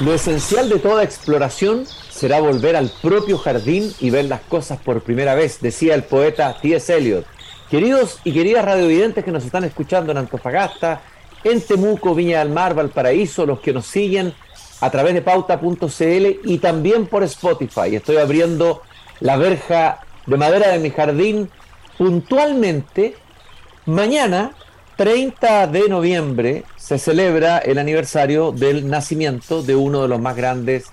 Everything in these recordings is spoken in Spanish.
Lo esencial de toda exploración será volver al propio jardín y ver las cosas por primera vez, decía el poeta T.S. Eliot. Queridos y queridas radiovidentes que nos están escuchando en Antofagasta, en Temuco, Viña del Mar, Valparaíso, los que nos siguen a través de pauta.cl y también por Spotify. Estoy abriendo la verja de madera de mi jardín puntualmente. Mañana, 30 de noviembre, se celebra el aniversario del nacimiento de uno de los más grandes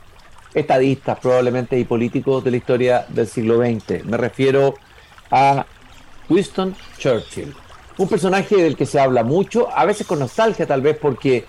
estadistas probablemente y políticos de la historia del siglo XX. Me refiero a Winston Churchill. Un personaje del que se habla mucho, a veces con nostalgia tal vez porque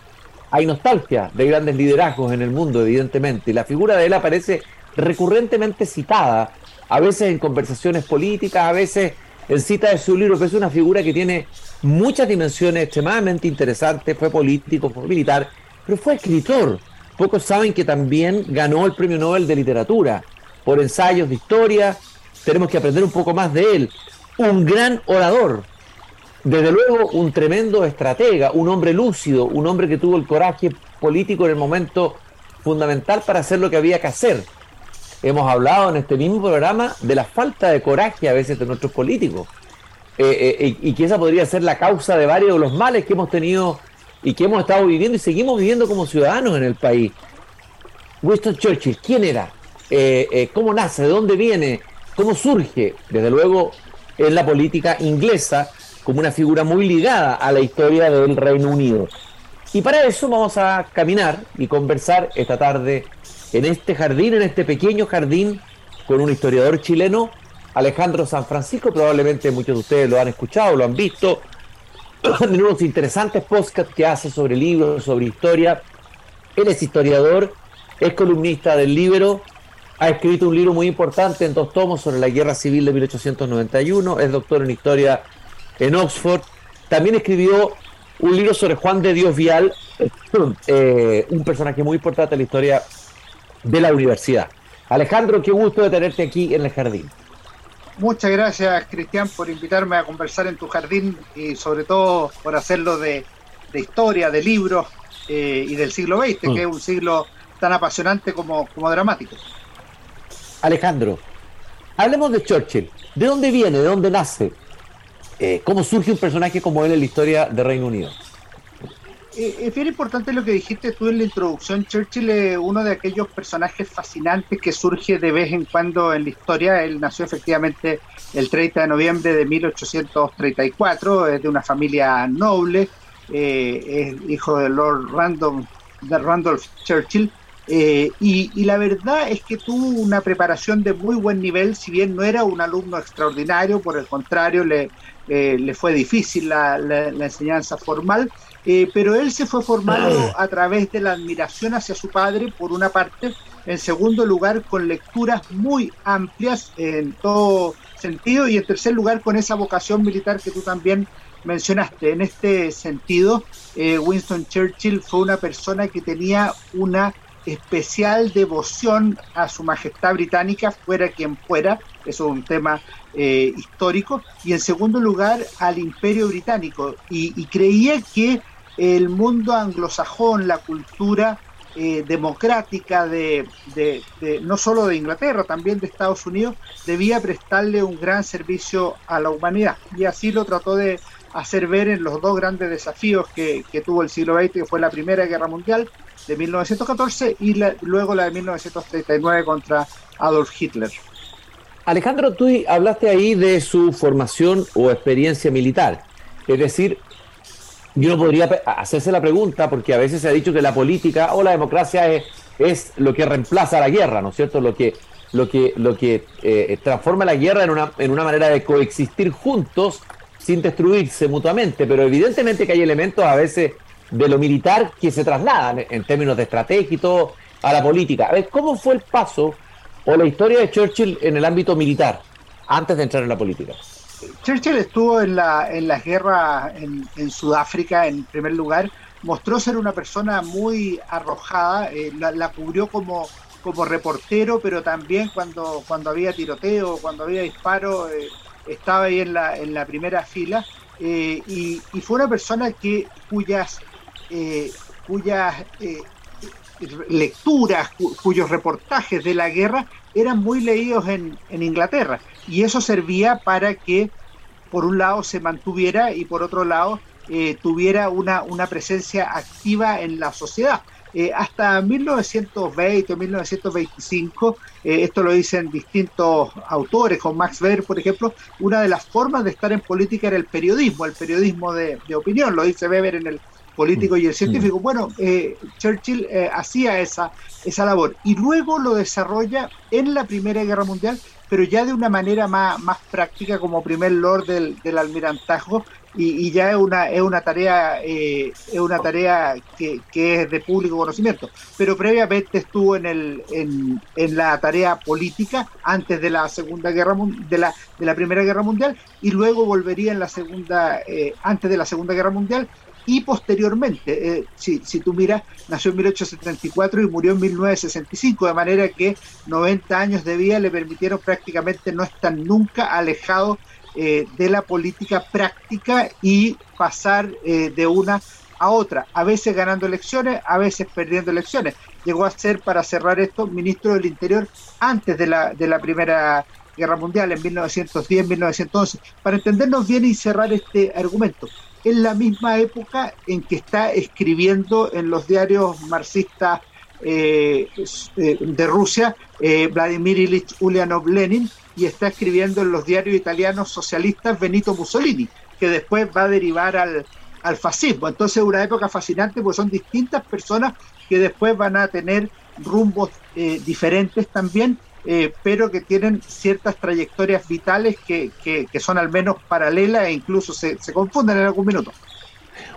hay nostalgia de grandes liderazgos en el mundo, evidentemente, y la figura de él aparece recurrentemente citada, a veces en conversaciones políticas, a veces en cita de su libro, que es una figura que tiene muchas dimensiones extremadamente interesantes, fue político, fue militar, pero fue escritor. Pocos saben que también ganó el Premio Nobel de Literatura por ensayos de historia, tenemos que aprender un poco más de él. Un gran orador, desde luego un tremendo estratega, un hombre lúcido, un hombre que tuvo el coraje político en el momento fundamental para hacer lo que había que hacer. Hemos hablado en este mismo programa de la falta de coraje a veces de nuestros políticos eh, eh, y que esa podría ser la causa de varios de los males que hemos tenido y que hemos estado viviendo y seguimos viviendo como ciudadanos en el país. Winston Churchill, ¿quién era? Eh, ¿Cómo nace? ¿De dónde viene? ¿Cómo surge? Desde luego en la política inglesa como una figura muy ligada a la historia del Reino Unido. Y para eso vamos a caminar y conversar esta tarde en este jardín, en este pequeño jardín, con un historiador chileno, Alejandro San Francisco. Probablemente muchos de ustedes lo han escuchado, lo han visto en unos interesantes podcasts que hace sobre libros, sobre historia. Él es historiador, es columnista del libro, ha escrito un libro muy importante en dos tomos sobre la Guerra Civil de 1891, es doctor en historia en Oxford. También escribió un libro sobre Juan de Dios Vial, eh, un personaje muy importante en la historia de la universidad. Alejandro, qué gusto de tenerte aquí en el jardín. Muchas gracias, Cristian, por invitarme a conversar en tu jardín y sobre todo por hacerlo de, historia, de libros eh, y del siglo XX, que es un siglo tan apasionante como, como dramático. Alejandro, hablemos de Churchill. ¿De dónde viene? ¿De dónde nace? Eh, ¿Cómo surge un personaje como él en la historia de Reino Unido? Eh, es bien importante lo que dijiste tú en la introducción. Churchill es uno de aquellos personajes fascinantes que surge de vez en cuando en la historia. Él nació efectivamente el 30 de noviembre de 1834, es de una familia noble, eh, es hijo de Lord Randolph, de Randolph Churchill. y, la verdad es que tuvo una preparación de muy buen nivel, si bien no era un alumno extraordinario, por el contrario, eh, le fue difícil la, enseñanza formal, eh, pero él se fue formando a través de la admiración hacia su padre, por una parte, en segundo lugar, con lecturas muy amplias en todo sentido, y en tercer lugar, con esa vocación militar que tú también mencionaste. En este sentido, eh, Winston Churchill fue una persona que tenía una especial devoción a su majestad británica, fuera quien fuera, eso es un tema eh, histórico, y en segundo lugar al imperio británico, y, creía que el mundo anglosajón, la cultura eh, democrática de, no solo de Inglaterra, también de Estados Unidos, debía prestarle un gran servicio a la humanidad. Y así lo trató de hacer ver en los dos grandes desafíos que, tuvo el siglo XX, que fue la Primera Guerra Mundial de 1914 y luego la de 1939 contra Adolf Hitler. Alejandro, tú hablaste ahí de su formación o experiencia militar. Es decir, yo no podría hacerse la pregunta, porque a veces se ha dicho que la política o la democracia es, es lo que reemplaza la guerra, ¿no es cierto? Lo que, lo que, lo que eh, transforma la guerra en una, en una manera de coexistir juntos sin destruirse mutuamente, pero evidentemente que hay elementos a veces de lo militar que se trasladan en términos de estrategia y todo a la política. A ver, ¿cómo fue el paso o la historia de Churchill en el ámbito militar antes de entrar en la política? Churchill estuvo en la, en la guerra en, Sudáfrica en primer lugar, mostró ser una persona muy arrojada, eh, la, cubrió como, como reportero, pero también cuando, cuando había tiroteo, cuando había disparo, eh, estaba ahí en la, en la primera fila. Eh, y, y, fue una persona que cuyas, cuyas lecturas, cuyos reportajes de la guerra eran muy leídos en, en Inglaterra. Y eso servía para que, por un lado, se mantuviera y por otro lado, eh, tuviera una, una presencia activa en la sociedad. Eh, hasta 1920 o 1925, eh, esto lo dicen distintos autores, con Max Weber, por ejemplo, una de las formas de estar en política era el periodismo, el periodismo de, opinión, lo dice Weber en el político y el científico. Bueno, eh, Churchill hacía esa, esa labor y luego lo desarrolla en la Primera Guerra Mundial, pero ya de una manera más, más práctica como primer lord del, del almirantazgo y, ya es una, es una tarea, eh, es una tarea que, es de público conocimiento. Pero previamente estuvo en, el, en, en, la tarea política antes de la Segunda Guerra de la, de la Primera Guerra Mundial y luego volvería en la segunda, eh, antes de la Segunda Guerra Mundial y posteriormente, eh, si, si tú miras, nació en 1874 y murió en 1965, de manera que 90 años de vida le permitieron prácticamente no estar nunca alejado eh, de la política práctica y pasar eh, de una a otra, a veces ganando elecciones, a veces perdiendo elecciones. Llegó a ser, para cerrar esto, ministro del Interior antes de la, de la Primera Guerra Mundial, en 1910-1911. Para entendernos bien y cerrar este argumento, en la misma época en que está escribiendo en los diarios marxistas eh, de Rusia, Vladimir Ilich Ulyanov Lenin, y está escribiendo en los diarios italianos socialistas Benito Mussolini, que después va a derivar al, fascismo. Entonces es una época fascinante porque son distintas personas que después van a tener rumbos eh, diferentes también, eh, pero que tienen ciertas trayectorias vitales que, que, son al menos paralelas e incluso se, se, confunden en algún minuto.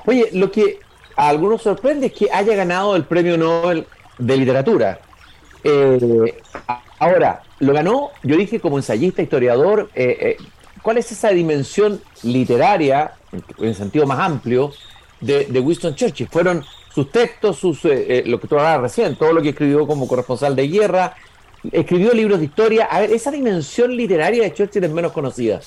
Oye, lo que a algunos sorprende es que haya ganado el premio Nobel de Literatura. Eh, ahora, lo ganó, yo dije, como ensayista, historiador. Eh, eh, ¿Cuál es esa dimensión literaria, en sentido más amplio, de, Winston Churchill? Fueron sus textos, sus, lo que tú hablabas recién, todo lo que escribió como corresponsal de guerra, escribió libros de historia. A ver, esa dimensión literaria de Churchill es menos conocida.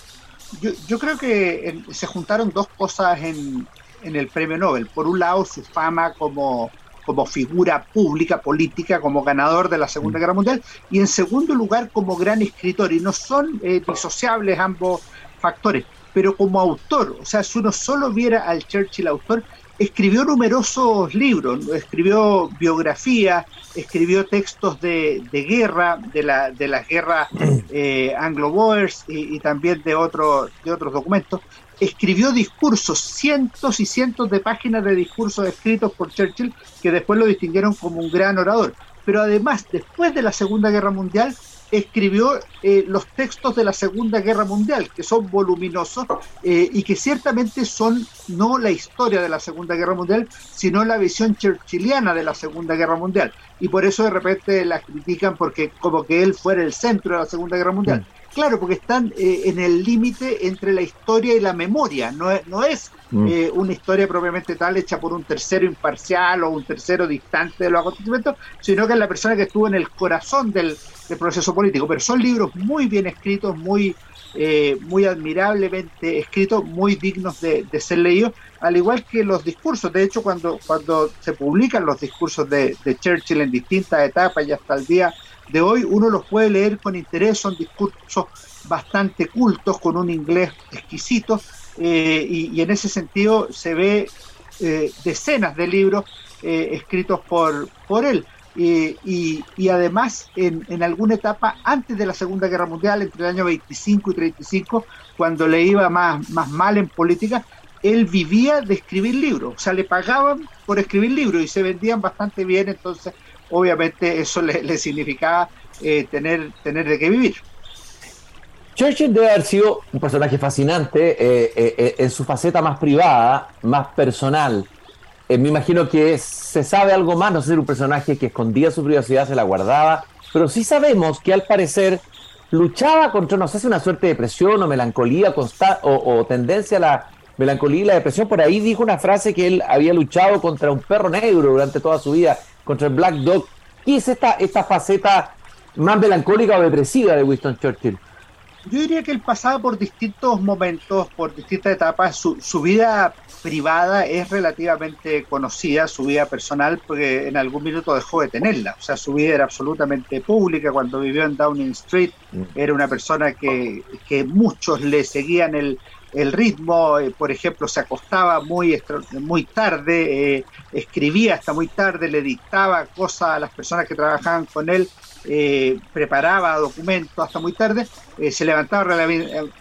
Yo, creo que se juntaron dos cosas en, en el premio Nobel. Por un lado, su fama como como figura pública, política, como ganador de la Segunda mm. Guerra Mundial, y en segundo lugar como gran escritor, y no son eh, disociables ambos factores, pero como autor, o sea, si uno solo viera al Churchill autor, escribió numerosos libros, escribió biografías, escribió textos de, guerra, de, la, de las guerras eh, anglo-boers y, y, también de, otro, de otros documentos, escribió discursos, cientos y cientos de páginas de discursos escritos por Churchill que después lo distinguieron como un gran orador. Pero además, después de la Segunda Guerra Mundial, escribió eh, los textos de la Segunda Guerra Mundial, que son voluminosos eh, y que ciertamente son no la historia de la Segunda Guerra Mundial, sino la visión churchilliana de la Segunda Guerra Mundial. Y por eso de repente la critican porque como que él fuera el centro de la Segunda Guerra Mundial. Mm. Claro, porque están eh, en el límite entre la historia y la memoria. No es, no es mm. eh, una historia propiamente tal hecha por un tercero imparcial o un tercero distante de los acontecimientos, sino que es la persona que estuvo en el corazón del, proceso político. Pero son libros muy bien escritos, muy, eh, muy admirablemente escritos, muy dignos de, ser leídos, al igual que los discursos. De hecho, cuando, cuando se publican los discursos de Churchill en distintas etapas y hasta el día de hoy uno los puede leer con interés, son discursos bastante cultos, con un inglés exquisito, eh, y, en ese sentido se ve eh, decenas de libros eh, escritos por, por él. Y, y, además, en, en, alguna etapa antes de la Segunda Guerra Mundial, entre el año 25 y 35, cuando le iba más, más mal en política, él vivía de escribir libros, o sea, le pagaban por escribir libros y se vendían bastante bien, entonces obviamente eso le, significaba eh, tener, tener de qué vivir. Churchill debe haber sido un personaje fascinante eh, eh, en su faceta más privada, más personal. me imagino que se sabe algo más, no sé, un personaje que escondía su privacidad, se la guardaba, pero sí sabemos que al parecer luchaba contra, no sé si una suerte de depresión o melancolía o, o tendencia a la melancolía y la depresión. Por ahí dijo una frase que él había luchado contra un perro negro durante toda su vida contra el Black Dog. ¿Qué es esta, esta faceta más melancólica o depresiva de Winston Churchill? Yo diría que él pasaba por distintos momentos, por distintas etapas. Su, su, vida privada es relativamente conocida, su vida personal, porque en algún minuto dejó de tenerla. O sea, su vida era absolutamente pública. Cuando vivió en Downing Street, mm. era una persona que, que muchos le seguían el, el ritmo, eh, por ejemplo, se acostaba muy, muy tarde, eh, escribía hasta muy tarde, le dictaba cosas a las personas que trabajaban con él, eh, preparaba documentos hasta muy tarde, se levantaba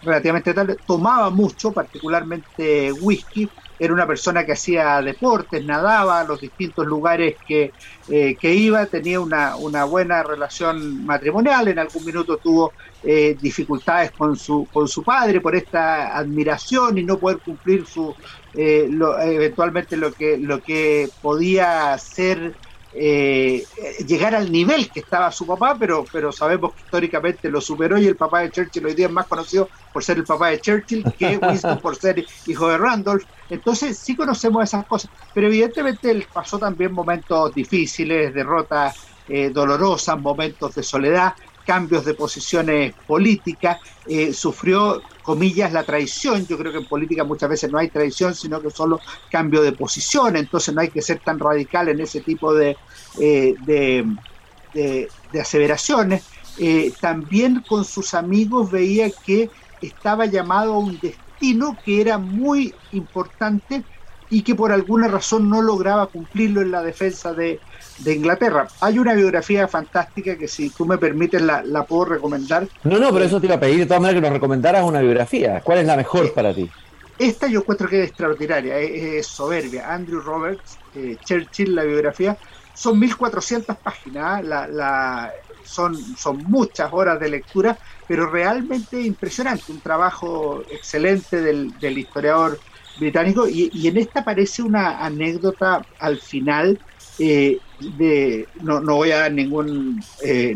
relativamente tarde, tomaba mucho, particularmente whisky, era una persona que hacía deportes, nadaba a los distintos lugares que, que iba, tenía una, una buena relación matrimonial, en algún minuto tuvo eh, dificultades con su, con su padre por esta admiración y no poder cumplir su eh, eventualmente lo que, lo que podía ser eh, llegar al nivel que estaba su papá, pero, pero sabemos que históricamente lo superó y el papá de Churchill hoy día es más conocido por ser el papá de Churchill que Winston por ser hijo de Randolph. Entonces sí conocemos esas cosas, pero evidentemente él pasó también momentos difíciles, derrotas dolorosas, momentos de soledad, cambios de posiciones políticas, eh, sufrió, comillas, la traición. Yo creo que en política muchas veces no hay traición, sino que solo cambio de posición, entonces no hay que ser tan radical en ese tipo de, eh, de, aseveraciones. Eh, también con sus amigos veía que estaba llamado a un destino que era muy importante y que por alguna razón no lograba cumplirlo en la defensa de, de Inglaterra. Hay una biografía fantástica que si tú me permites la, puedo recomendar. No, no, pero eso te iba a pedir de todas maneras que nos recomendaras una biografía. ¿Cuál es la mejor eh, para ti? Esta yo encuentro que es extraordinaria, es, soberbia. Andrew Roberts, eh, Churchill, la biografía, son 1400 páginas, la, la, son, son muchas horas de lectura, pero realmente impresionante, un trabajo excelente del, del historiador británico y, y, en esta aparece una anécdota al final eh, de, no, no, voy a dar ningún, eh,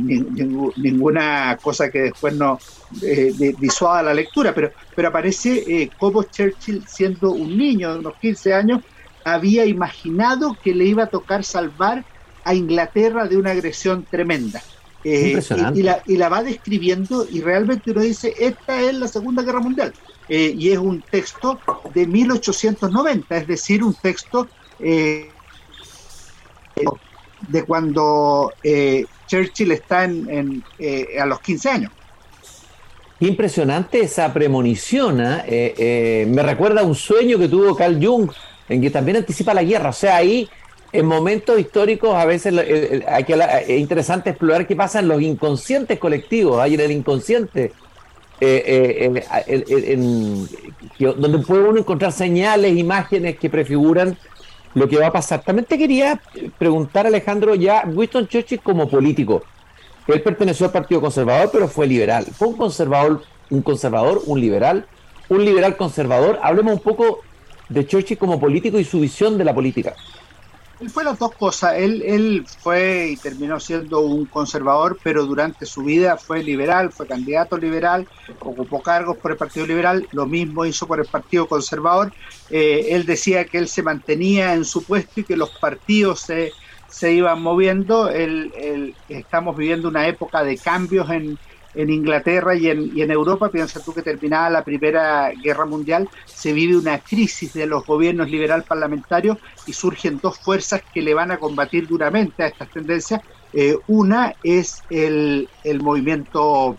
ninguna cosa que después no eh, disuada la lectura, pero, pero aparece eh, como Churchill, siendo un niño de unos 15 años, había imaginado que le iba a tocar salvar a Inglaterra de una agresión tremenda. Y, la, y, la, va describiendo y realmente uno dice, esta es la Segunda Guerra Mundial. Y es un texto de 1890, es decir, un texto de cuando eh, Churchill está en, eh, a los 15 años. Impresionante esa premonición. ¿ah? Eh, me recuerda a un sueño que tuvo Carl Jung, en que también anticipa la guerra. O sea, ahí en momentos históricos a veces es interesante explorar qué pasa en los inconscientes colectivos, hay en el inconsciente, donde puede uno encontrar señales, imágenes que prefiguran lo que va a pasar. También te quería preguntar, Alejandro, ya Winston Churchill como político. Él perteneció al Partido Conservador, pero fue liberal. ¿Fue un conservador, un conservador, un liberal, un liberal conservador? Hablemos un poco de Churchill como político y su visión de la política. Él fue las dos cosas. Él, él fue y terminó siendo un conservador, pero durante su vida fue liberal, fue candidato liberal, ocupó cargos por el Partido Liberal, lo mismo hizo por el Partido Conservador. Eh, él decía que él se mantenía en su puesto y que los partidos se, se iban moviendo. estamos viviendo una época de cambios en, en Inglaterra y en, Europa, piensa tú que terminada la Primera Guerra Mundial, se vive una crisis de los gobiernos liberal parlamentarios y surgen dos fuerzas que le van a combatir duramente a estas tendencias. Eh, una es el, movimiento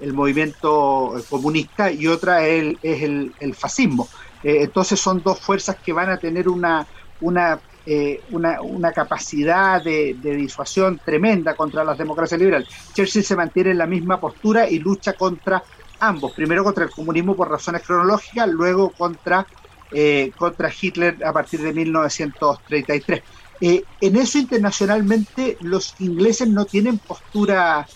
el movimiento comunista y otra es el fascismo. Eh, entonces son dos fuerzas que van a tener una, una eh, una, una, capacidad de, disuasión tremenda contra las democracias liberales. Churchill se mantiene en la misma postura y lucha contra ambos, primero contra el comunismo por razones cronológicas, luego contra, eh, contra Hitler a partir de 1933. Eh, en eso internacionalmente los ingleses no tienen postura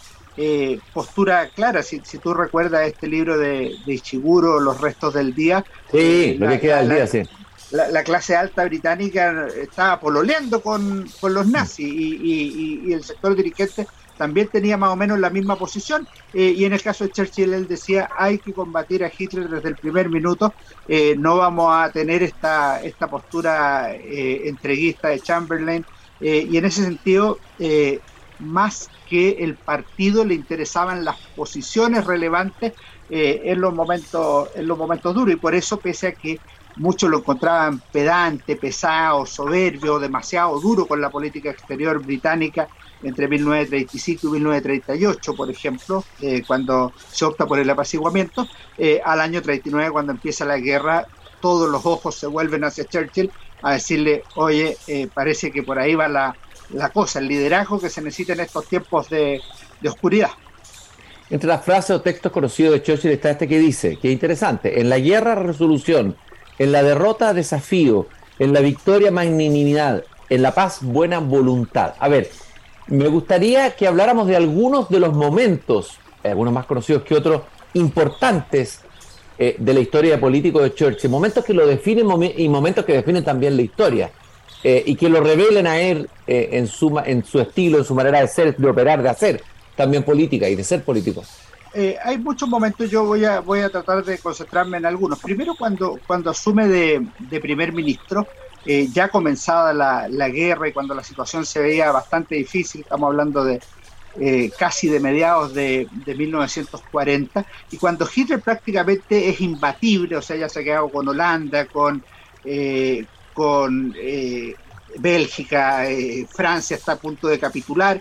postura clara. Si, si, tú recuerdas este libro de, de Ishiguro, Los restos del día. Sí, lo que queda del día, sí la, clase alta británica estaba pololeando con, los nazis y, el sector dirigente también tenía más o menos la misma posición. Eh, y en el caso de Churchill él decía hay que combatir a Hitler desde el primer minuto, eh, no vamos a tener esta, esta postura eh, entreguista de Chamberlain y en ese sentido más que el partido le interesaban las posiciones relevantes en, los momentos, en los momentos duros. Y por eso pese a que muchos lo encontraban pedante, pesado, soberbio, demasiado duro con la política exterior británica entre 1935 y 1938, por ejemplo, eh, cuando se opta por el apaciguamiento, eh, al año 39, cuando empieza la guerra, todos los ojos se vuelven hacia Churchill a decirle, oye, eh, parece que por ahí va la, cosa, el liderazgo que se necesita en estos tiempos de, de oscuridad. Entre las frases o textos conocidos de Churchill está este que dice, que interesante, en la guerra resolución, en la derrota desafío, en la victoria magnanimidad, en la paz buena voluntad. A ver, me gustaría que habláramos de algunos de los momentos, algunos más conocidos que otros, importantes eh, de la historia política de Churchill, momentos que lo definen y momentos que definen también la historia, eh, y que lo revelen a él eh, en, su, en su estilo, en su manera de ser, de operar, de hacer también política y de ser político. Hay muchos momentos, yo voy a, voy a tratar de concentrarme en algunos. Primero, cuando, cuando asume de, de primer ministro, eh, ya comenzada la, la, guerra y cuando la situación se veía bastante difícil, estamos hablando de eh, casi de mediados de, de, 1940, y cuando Hitler prácticamente es imbatible, o sea, ya se ha quedado con Holanda, con, eh, con Bélgica, Francia está a punto de capitular,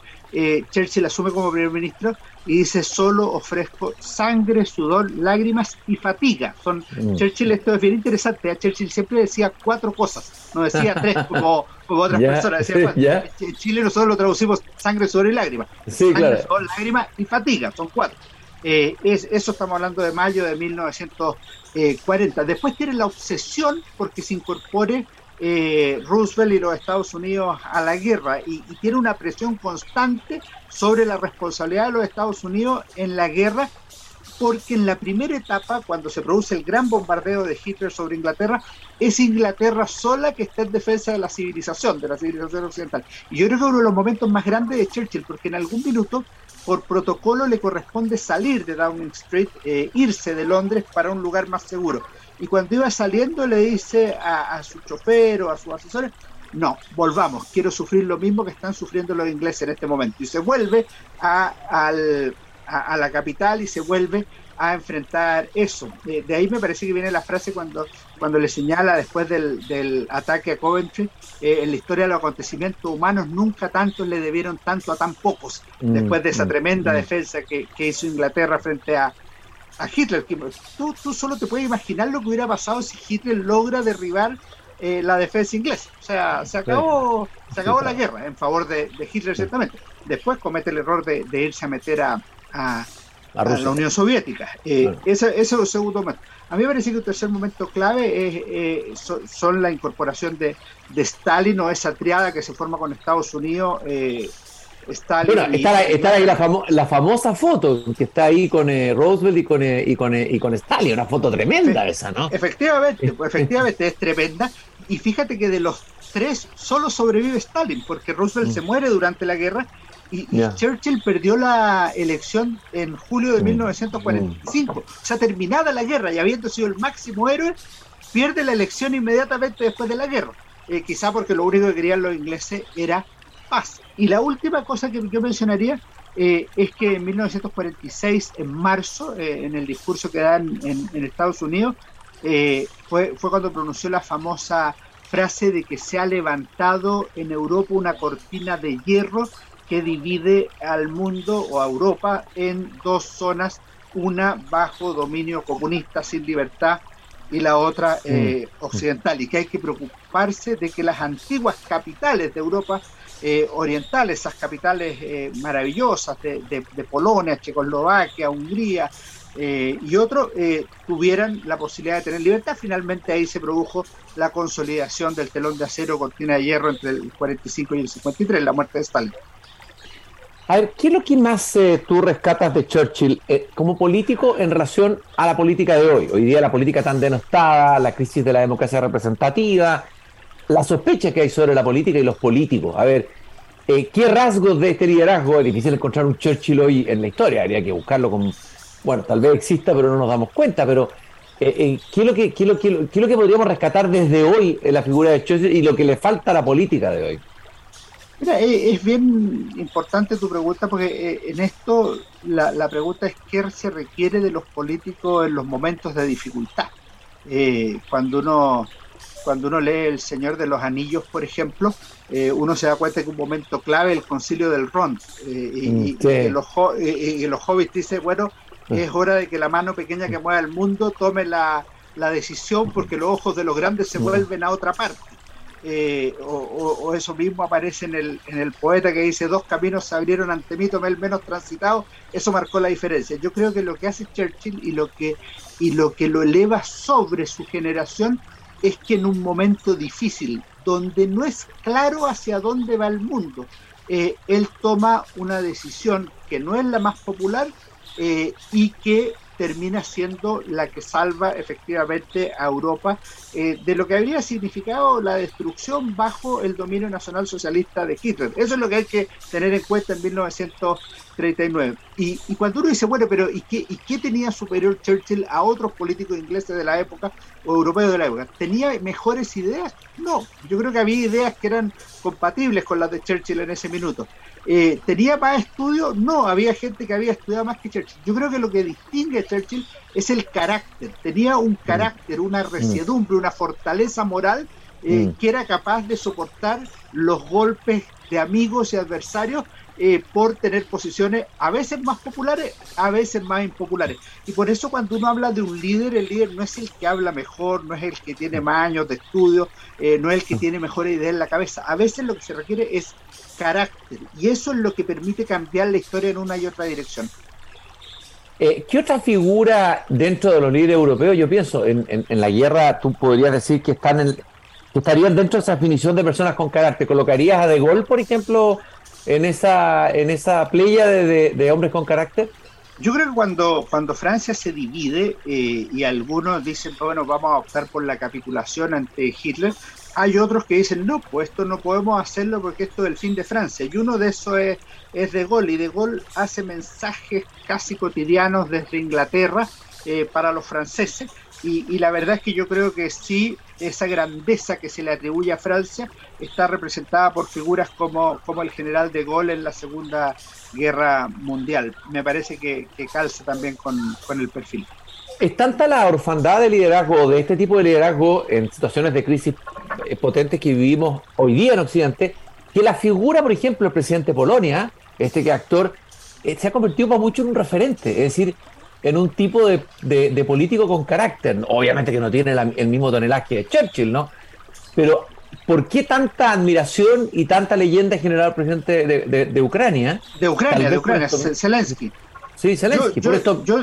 Churchill asume como primer ministro y dice solo ofrezco sangre, sudor, lágrimas y fatiga. Son mm. Churchill, esto es bien interesante, a Churchill siempre decía cuatro cosas, no decía tres como, como otras personas. Decía, En Chile nosotros lo traducimos sangre, sudor y lágrimas. sangre, sudor, lágrimas y fatiga, son cuatro. Eh, es, eso estamos hablando de mayo de 1940. Después tiene la obsesión porque se incorpore eh, Roosevelt y los Estados Unidos a la guerra y, tiene una presión constante sobre la responsabilidad de los Estados Unidos en la guerra porque en la primera etapa, cuando se produce el gran bombardeo de Hitler sobre Inglaterra, es Inglaterra sola que está en defensa de la civilización, de la civilización occidental. Y yo creo que uno de los momentos más grandes de Churchill, porque en algún minuto, por protocolo, le corresponde salir de Downing Street, eh, irse de Londres para un lugar más seguro y cuando iba saliendo le dice a, su chofer o a sus asesores, no, volvamos, quiero sufrir lo mismo que están sufriendo los ingleses en este momento. Y se vuelve a, a, la capital y se vuelve a enfrentar eso. De, ahí me parece que viene la frase cuando, cuando le señala después del, ataque a Coventry, eh, en la historia de los acontecimientos humanos nunca tanto le debieron tanto a tan pocos, mm, después de esa mm, tremenda mm. defensa que, que hizo Inglaterra frente a, a Hitler. Tú, tú solo te puedes imaginar lo que hubiera pasado si Hitler logra derribar eh, la defensa inglesa. O sea, se acabó, se acabó la guerra en favor de, Hitler, ciertamente. Después comete el error de, irse a meter a, a, la Unión Soviética. Eh, ese, es el segundo momento. A mí me parece que un tercer momento clave es, eh, son la incorporación de, de, Stalin o esa triada que se forma con Estados Unidos está, ahí la, famosa foto que está ahí con eh, Roosevelt y con, eh, y, con, eh, y con Stalin, una foto tremenda esa, ¿no? Efectivamente, pues, efectivamente es tremenda. Y fíjate que de los tres solo sobrevive Stalin, porque Roosevelt mm. se muere durante la guerra y, Churchill perdió la elección en julio de 1945. Mm. O sea, terminada la guerra y habiendo sido el máximo héroe, pierde la elección inmediatamente después de la guerra. quizá porque lo único que querían los ingleses era paz. Y la última cosa que yo mencionaría eh, es que en 1946, en marzo, eh, en el discurso que dan en, Estados Unidos, eh, fue, fue cuando pronunció la famosa frase de que se ha levantado en Europa una cortina de hierro que divide al mundo o a Europa en dos zonas, una bajo dominio comunista sin libertad y la otra mm. occidental, y que hay que preocuparse de que las antiguas capitales de Europa eh, orientales, esas capitales eh, maravillosas de, Polonia, Checoslovaquia, Hungría eh, y otros, tuvieran la posibilidad de tener libertad. Finalmente ahí se produjo la consolidación del telón de acero cortina de hierro entre el 45 y el 53, la muerte de Stalin. A ver, ¿qué es lo que más tú rescatas de Churchill como político en relación a la política de hoy? Hoy día la política tan denostada, la crisis de la democracia representativa, la sospecha que hay sobre la política y los políticos. A ver, eh, ¿qué rasgos de este liderazgo? Es difícil encontrar un Churchill hoy en la historia, habría que buscarlo con... Bueno, tal vez exista, pero no nos damos cuenta, pero eh, eh, ¿qué, es lo que, qué, lo, qué, lo que podríamos rescatar desde hoy en la figura de Churchill y lo que le falta a la política de hoy? Mira, es bien importante tu pregunta porque eh, en esto la, pregunta es qué se requiere de los políticos en los momentos de dificultad. Cuando uno cuando uno lee El Señor de los Anillos, por ejemplo, uno se da cuenta que un momento clave el concilio del Ron y, mm, y, los, y, los hobbits dicen, bueno, es hora de que la mano pequeña que mueva el mundo tome la, la decisión porque los ojos de los grandes se mm. vuelven a otra parte. Eh, o, eso mismo aparece en el, en el poeta que dice dos caminos se abrieron ante mí, tomé el menos transitado, eso marcó la diferencia. Yo creo que lo que hace Churchill y lo que, y lo, que lo eleva sobre su generación es que en un momento difícil, donde no es claro hacia dónde va el mundo, eh, él toma una decisión que no es la más popular eh, y que termina siendo la que salva efectivamente a Europa eh, de lo que habría significado la destrucción bajo el dominio nacional socialista de Hitler. Eso es lo que hay que tener en cuenta en 1939. Y, y cuando uno dice, bueno, pero ¿y qué, ¿y qué tenía superior Churchill a otros políticos ingleses de la época o europeos de la época? ¿Tenía mejores ideas? No, yo creo que había ideas que eran compatibles con las de Churchill en ese minuto. Eh, ¿Tenía más estudio? No, había gente que había estudiado más que Churchill. Yo creo que lo que distingue a Churchill es el carácter. Tenía un mm. carácter, una mm. resiedumbre, una fortaleza moral eh, mm. que era capaz de soportar los golpes de amigos y adversarios eh, por tener posiciones a veces más populares, a veces más impopulares. Y por eso cuando uno habla de un líder, el líder no es el que habla mejor, no es el que tiene más años de estudio, no es el que tiene mejores ideas en la cabeza. A veces lo que se requiere es carácter. Y eso es lo que permite cambiar la historia en una y otra dirección. Eh, ¿Qué otra figura dentro de los líderes europeos? Yo pienso, en, la guerra tú podrías decir que están en, que estarían dentro de esa definición de personas con carácter. ¿Colocarías a De Gaulle, por ejemplo, en esa, en esa playa de, hombres con carácter? Yo creo que cuando, cuando Francia se divide eh, y algunos dicen, bueno, vamos a optar por la capitulación ante Hitler, hay otros que dicen, no, pues esto no podemos hacerlo porque esto es el fin de Francia. Y uno de esos es, es De Gaulle, y De Gaulle hace mensajes casi cotidianos desde Inglaterra eh, para los franceses. Y, la verdad es que yo creo que sí, esa grandeza que se le atribuye a Francia está representada por figuras como, como el general de Gaulle en la Segunda Guerra Mundial. Me parece que, que calza también con, con el perfil. Es tanta la orfandad de liderazgo, de este tipo de liderazgo en situaciones de crisis eh, potentes que vivimos hoy día en Occidente, que la figura, por ejemplo, del presidente de Polonia, este actor, eh, se ha convertido para mucho en un referente, es decir, en un tipo de, político con carácter. Obviamente que no tiene el mismo tonelaje de Churchill, ¿no? Pero, ¿por qué tanta admiración y tanta leyenda general al presidente de, Ucrania? De Ucrania, de Ucrania, Zelensky. Sí, Zelensky. por esto, yo,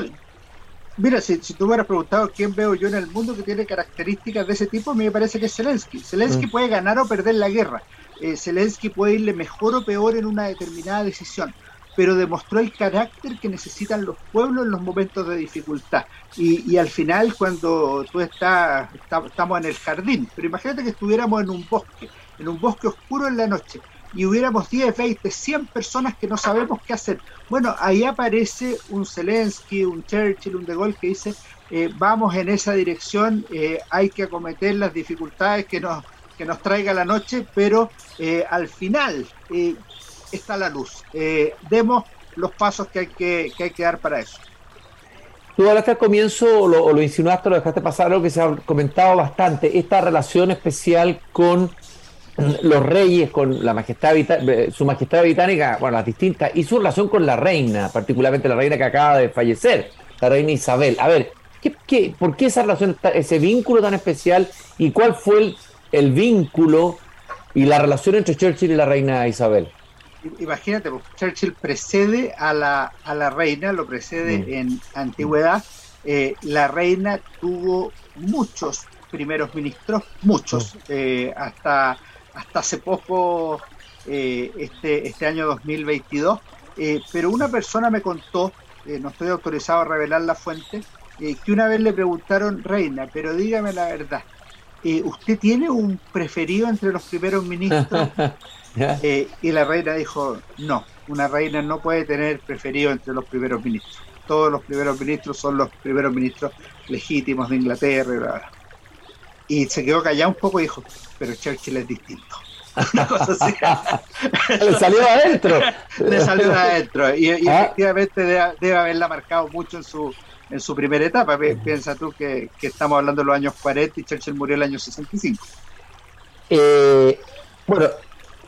Mira, si, si tú hubieras preguntado quién veo yo en el mundo que tiene características de ese tipo, a mí me parece que es Zelensky. Zelensky mm. puede ganar o perder la guerra. Eh, Zelensky puede irle mejor o peor en una determinada decisión, pero demostró el carácter que necesitan los pueblos en los momentos de dificultad. Y, al final, cuando tú estás, estamos en el jardín, pero imagínate que estuviéramos en un bosque, en un bosque oscuro en la noche y hubiéramos 10, 20, 100 personas que no sabemos qué hacer. Bueno, ahí aparece un Zelensky, un Churchill, un De Gaulle que dice, eh, vamos en esa dirección, eh, hay que acometer las dificultades que nos, que nos traiga la noche, pero eh, al final está la luz. demos los pasos que hay que, que hay que dar para eso. Tú hablaste al comienzo, o lo, lo insinuaste, lo dejaste pasar, algo que se ha comentado bastante, esta relación especial con los reyes con la majestad eh, su majestad británica, bueno, las distintas, y su relación con la reina, particularmente la reina que acaba de fallecer, la reina Isabel. A ver, ¿qué, por qué esa relación, ese vínculo tan especial y cuál fue el, vínculo y la relación entre Churchill y la reina Isabel? Imagínate, pues, Churchill precede a la, a la reina, lo precede mm. en antigüedad. Eh, la reina tuvo muchos primeros ministros, muchos, eh, hasta hasta hace poco, eh, este, este año 2022, eh, pero una persona me contó, no estoy autorizado a revelar la fuente, que una vez le preguntaron, Reina, pero dígame la verdad, ¿usted tiene un preferido entre los primeros ministros? y la reina dijo, no, una reina no puede tener preferido entre los primeros ministros. Todos los primeros ministros son los primeros ministros legítimos de Inglaterra. Y, y se quedó callado un poco y dijo, pero Churchill es distinto. Una cosa así. Le salió adentro. Le salió adentro. Y, ah. efectivamente debe, haberla marcado mucho en su, en su primera etapa. Piensa tú que, estamos hablando de los años 40 y Churchill murió en el año 65. Eh, bueno,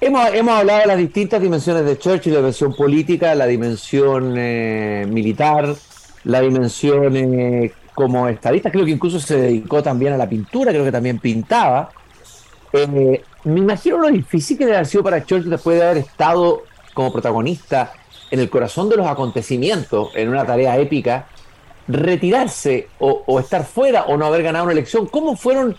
hemos, hemos hablado de las distintas dimensiones de Churchill, la dimensión política, la dimensión eh, militar, la dimensión eh, como estadista, creo que incluso se dedicó también a la pintura, creo que también pintaba. Eh, me imagino lo difícil que debe haber sido para Churchill después de haber estado como protagonista en el corazón de los acontecimientos, en una tarea épica, retirarse o, estar fuera o no haber ganado una elección. ¿Cómo fueron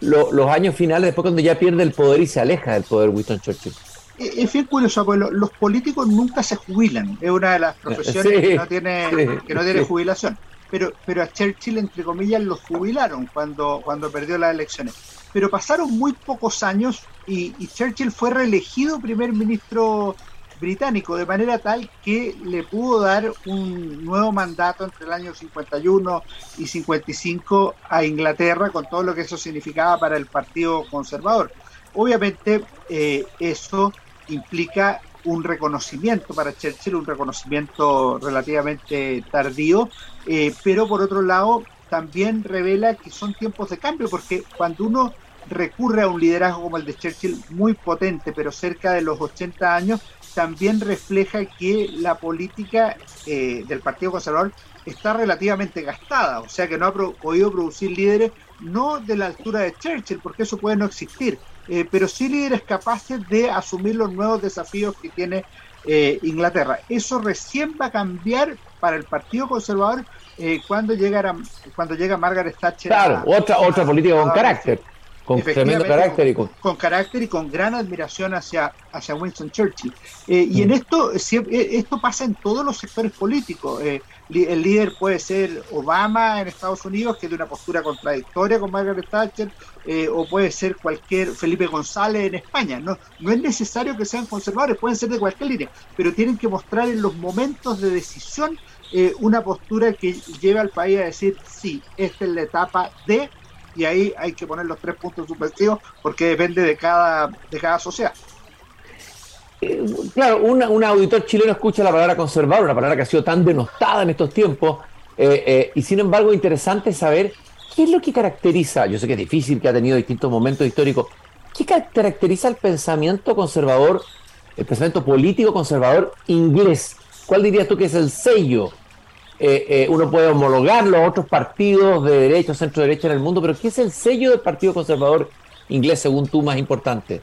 los años finales después cuando ya pierde el poder y se aleja del poder Winston Churchill? Es bien curioso, porque los políticos nunca se jubilan, es una de las profesiones que no tiene, que no tiene jubilación pero, pero a Churchill, entre comillas, lo jubilaron cuando, cuando perdió las elecciones. Pero pasaron muy pocos años y, Churchill fue reelegido primer ministro británico, de manera tal que le pudo dar un nuevo mandato entre el año 51 y 55 a Inglaterra, con todo lo que eso significaba para el Partido Conservador. Obviamente, eh, eso implica un reconocimiento para Churchill, un reconocimiento relativamente tardío, eh, pero por otro lado también revela que son tiempos de cambio, porque cuando uno recurre a un liderazgo como el de Churchill, muy potente, pero cerca de los 80 años, también refleja que la política eh, del Partido Conservador está relativamente gastada, o sea que no ha podido producir líderes no de la altura de Churchill, porque eso puede no existir, eh, pero sí líderes capaces de asumir los nuevos desafíos que tiene eh, Inglaterra. Eso recién va a cambiar para el Partido Conservador eh, cuando, llegara, cuando llega Margaret Thatcher. Claro, otra, otra política con carácter. Con tremendo carácter y con... con... carácter y con gran admiración hacia, hacia Winston Churchill. y en mm. esto, esto pasa en todos los sectores políticos el líder puede ser Obama en Estados Unidos, que es de una postura contradictoria con Margaret Thatcher, eh, o puede ser cualquier Felipe González en España. No, no es necesario que sean conservadores, pueden ser de cualquier línea, pero tienen que mostrar en los momentos de decisión eh, una postura que lleve al país a decir, sí, esta es la etapa de, y ahí hay que poner los tres puntos suspensivos porque depende de cada, de cada sociedad. Eh, claro, un auditor chileno escucha la palabra conservador, una palabra que ha sido tan denostada en estos tiempos, eh, eh, y sin embargo interesante saber qué es lo que caracteriza, yo sé que es difícil, que ha tenido distintos momentos históricos, ¿qué caracteriza el pensamiento conservador, el pensamiento político conservador inglés? ¿Cuál dirías tú que es el sello? Uno puede homologar los otros partidos de derecha centro derecha en el mundo, pero ¿qué es el sello del Partido Conservador inglés según tú más importante?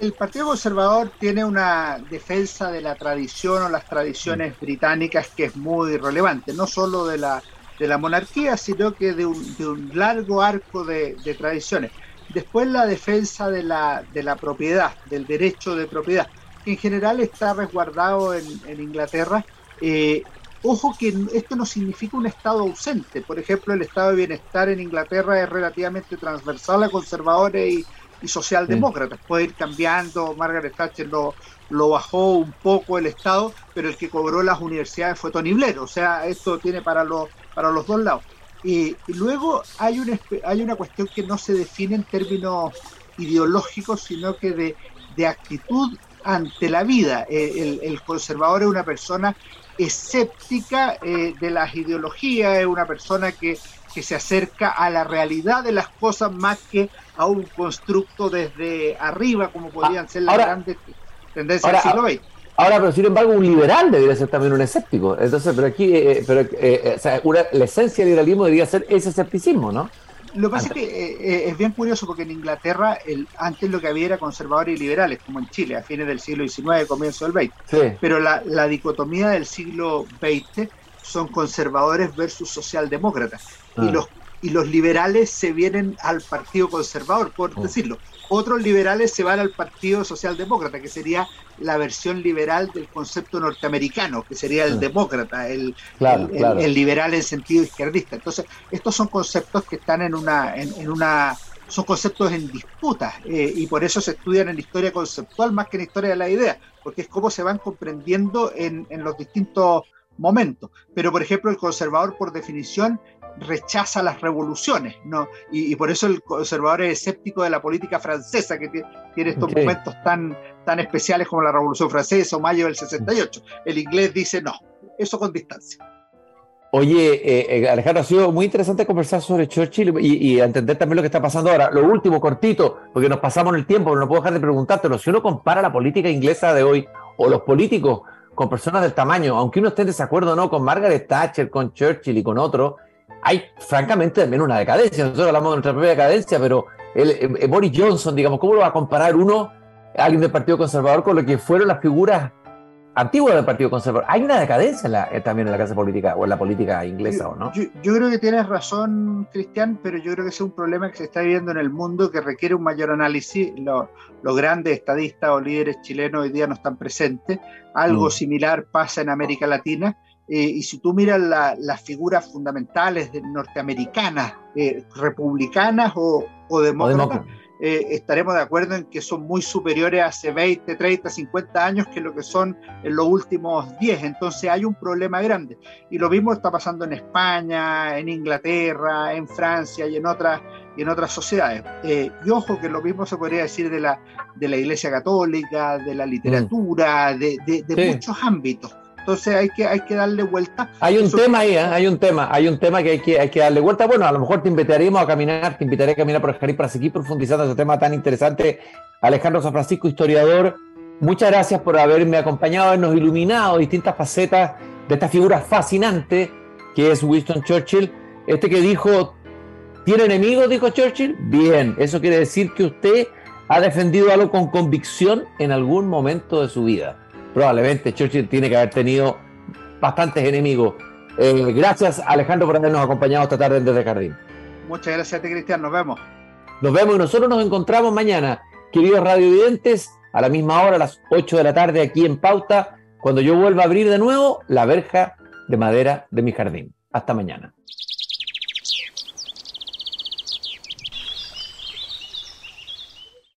el Partido Conservador tiene una defensa de la tradición o las tradiciones británicas que es muy relevante, no solo de la, de la monarquía, sino que de un, de un largo arco de, tradiciones. Después la defensa de la, de la propiedad, del derecho de propiedad, que en general está resguardado en, Inglaterra. Eh, ojo que esto no significa un Estado ausente. Por ejemplo, el Estado de Bienestar en Inglaterra es relativamente transversal a conservadores y, y socialdemócratas. Puede ir cambiando, Margaret Thatcher lo, lo bajó un poco el Estado, pero el que cobró las universidades fue Tony Blair, o sea, esto tiene para los, para los dos lados. Y, luego hay una, hay una cuestión que no se define en términos ideológicos, sino que de, de actitud ante la vida. Eh, el, conservador es una persona escéptica eh, de las ideologías, es una persona que, que se acerca a la realidad de las cosas más que a un constructo desde arriba, como podrían ser las grandes tendencias del siglo XX. Ahora, pero sin embargo, un liberal debería ser también un escéptico. Entonces, pero aquí, eh, eh, pero, eh, la esencia del liberalismo debería ser ese escepticismo, ¿no? Lo que pasa es que es bien curioso porque en Inglaterra el, antes lo que había era conservadores y liberales, como en Chile, a fines del siglo XIX, comienzo del XX. Pero la, la dicotomía del siglo XX son conservadores versus socialdemócratas. Y ah. los y los liberales se vienen al Partido Conservador, por mm. decirlo. Otros liberales se van al Partido Socialdemócrata, que sería la versión liberal del concepto norteamericano, que sería el demócrata, el, el, liberal en sentido izquierdista. Entonces, estos son conceptos que están en una, en, una son conceptos en disputa eh, y por eso se estudian en historia conceptual más que en historia de la idea, porque es cómo se van comprendiendo en, en los distintos momentos. Pero, por ejemplo, el conservador, por definición, rechaza las revoluciones, ¿no? Y, por eso el conservador es escéptico de la política francesa, que tiene, estos momentos tan, tan especiales como la Revolución Francesa o Mayo del 68. El inglés dice no, eso con distancia. Oye, eh, eh, Alejandro, ha sido muy interesante conversar sobre Churchill y, entender también lo que está pasando ahora. Lo último, cortito, porque nos pasamos el tiempo, pero no puedo dejar de preguntártelo. Si uno compara la política inglesa de hoy o los políticos con personas del tamaño, aunque uno esté en desacuerdo no con Margaret Thatcher, con Churchill y con otros, hay francamente también una decadencia. Nosotros hablamos de nuestra propia decadencia, pero el, eh, Boris Johnson, digamos, ¿cómo lo va a comparar uno, alguien del Partido Conservador, con lo que fueron las figuras antiguo del Partido Conservador. Hay una decadencia eh, también en la clase política o en la política inglesa, ¿o no? Yo, creo que tienes razón, Cristian, pero yo creo que es un problema que se está viviendo en el mundo que requiere un mayor análisis. Los, grandes estadistas o líderes chilenos hoy día no están presentes. Algo mm. similar pasa en América Latina. Eh, y si tú miras las figuras fundamentales norteamericanas, eh, republicanas o, demócratas, eh, estaremos de acuerdo en que son muy superiores hace 20, 30, 50 años que lo que son en los últimos 10. Entonces hay un problema grande. Y lo mismo está pasando en España, en Inglaterra, en Francia y en otras, y en otras sociedades. Eh, y ojo que lo mismo se podría decir de la, de la Iglesia Católica, de la literatura, de, de muchos ámbitos. Entonces hay que, hay que darle vuelta. Hay un tema ahí, ¿eh? hay un tema, hay un tema que hay que, hay que darle vuelta. Bueno, a lo mejor te invitaríamos a caminar, te invitaré a caminar por el jardín para seguir profundizando ese tema tan interesante. Alejandro San Francisco, historiador, muchas gracias por haberme acompañado, habernos iluminado distintas facetas de esta figura fascinante que es Winston Churchill. Este que dijo, ¿tiene enemigos? Dijo Churchill. Bien, eso quiere decir que usted ha defendido algo con convicción en algún momento de su vida probablemente Churchill tiene que haber tenido bastantes enemigos. Eh, gracias Alejandro por habernos acompañado esta tarde Desde Jardín. Muchas gracias a ti Cristian, nos vemos. Nos vemos y nosotros nos encontramos mañana, queridos radiovidentes, a la misma hora, a las 8 de la tarde aquí en Pauta, cuando yo vuelva a abrir de nuevo la verja de madera de mi jardín. Hasta mañana.